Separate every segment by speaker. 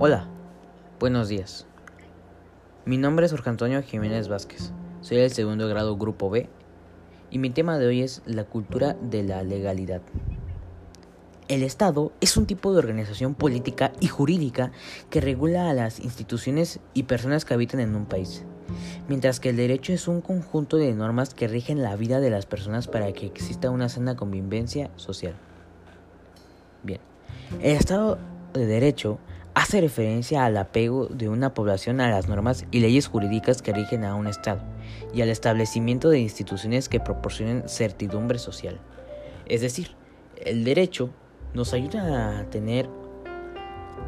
Speaker 1: Hola, buenos días. Mi nombre es Jorge Antonio Jiménez Vázquez. Soy del segundo grado Grupo B y mi tema de hoy es la cultura de la legalidad. El Estado es un tipo de organización política y jurídica que regula a las instituciones y personas que habitan en un país, mientras que el derecho es un conjunto de normas que rigen la vida de las personas para que exista una sana convivencia social. Bien, el Estado de Derecho hace referencia al apego de una población a las normas y leyes jurídicas que rigen a un Estado y al establecimiento de instituciones que proporcionen certidumbre social. Es decir, el derecho nos ayuda a tener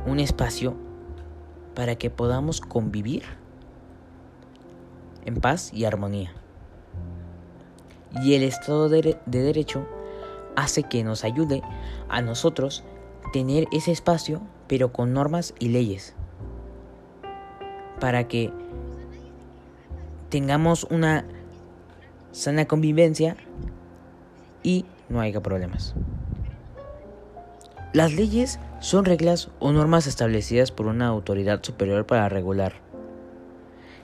Speaker 1: un espacio para que podamos convivir en paz y armonía. Y el Estado de, Derecho hace que nos ayude a nosotros tener ese espacio, pero con normas y leyes, para que tengamos una sana convivencia y no haya problemas. Las leyes son reglas o normas establecidas por una autoridad superior para regular.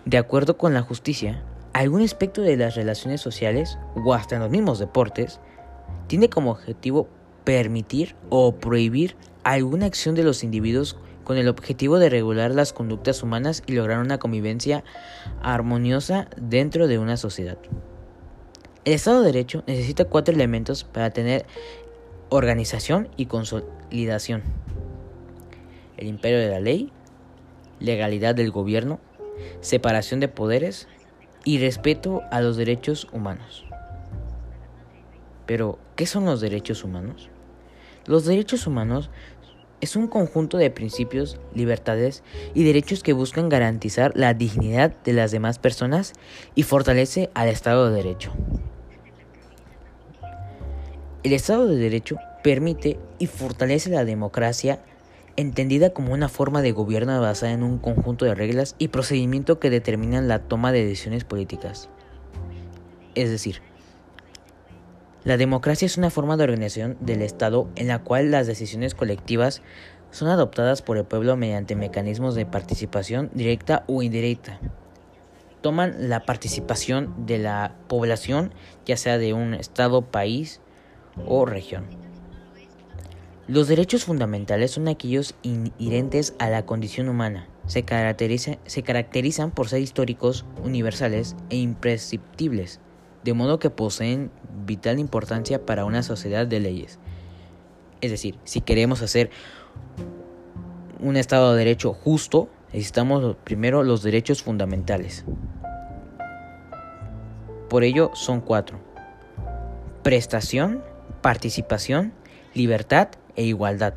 Speaker 1: De acuerdo con la justicia, algún aspecto de las relaciones sociales o hasta en los mismos deportes tiene como objetivo permitir o prohibir alguna acción de los individuos con el objetivo de regular las conductas humanas y lograr una convivencia armoniosa dentro de una sociedad. El Estado de Derecho necesita cuatro elementos para tener organización y consolidación. El imperio de la ley, legalidad del gobierno, separación de poderes y respeto a los derechos humanos. Pero, ¿qué son los derechos humanos? Los derechos humanos es un conjunto de principios, libertades y derechos que buscan garantizar la dignidad de las demás personas y fortalece al Estado de Derecho. El Estado de Derecho permite y fortalece la democracia entendida como una forma de gobierno basada en un conjunto de reglas y procedimientos que determinan la toma de decisiones políticas. Es decir, la democracia es una forma de organización del Estado en la cual las decisiones colectivas son adoptadas por el pueblo mediante mecanismos de participación directa o indirecta. Toman la participación de la población, ya sea de un Estado, país, o región. Los derechos fundamentales son aquellos inherentes a la condición humana. Se, caracterizan por ser históricos, universales e imprescriptibles, de modo que poseen vital importancia para una sociedad de leyes. Es decir, si queremos hacer un Estado de Derecho justo, necesitamos primero los derechos fundamentales. Por ello son cuatro. Prestación, participación, libertad e igualdad.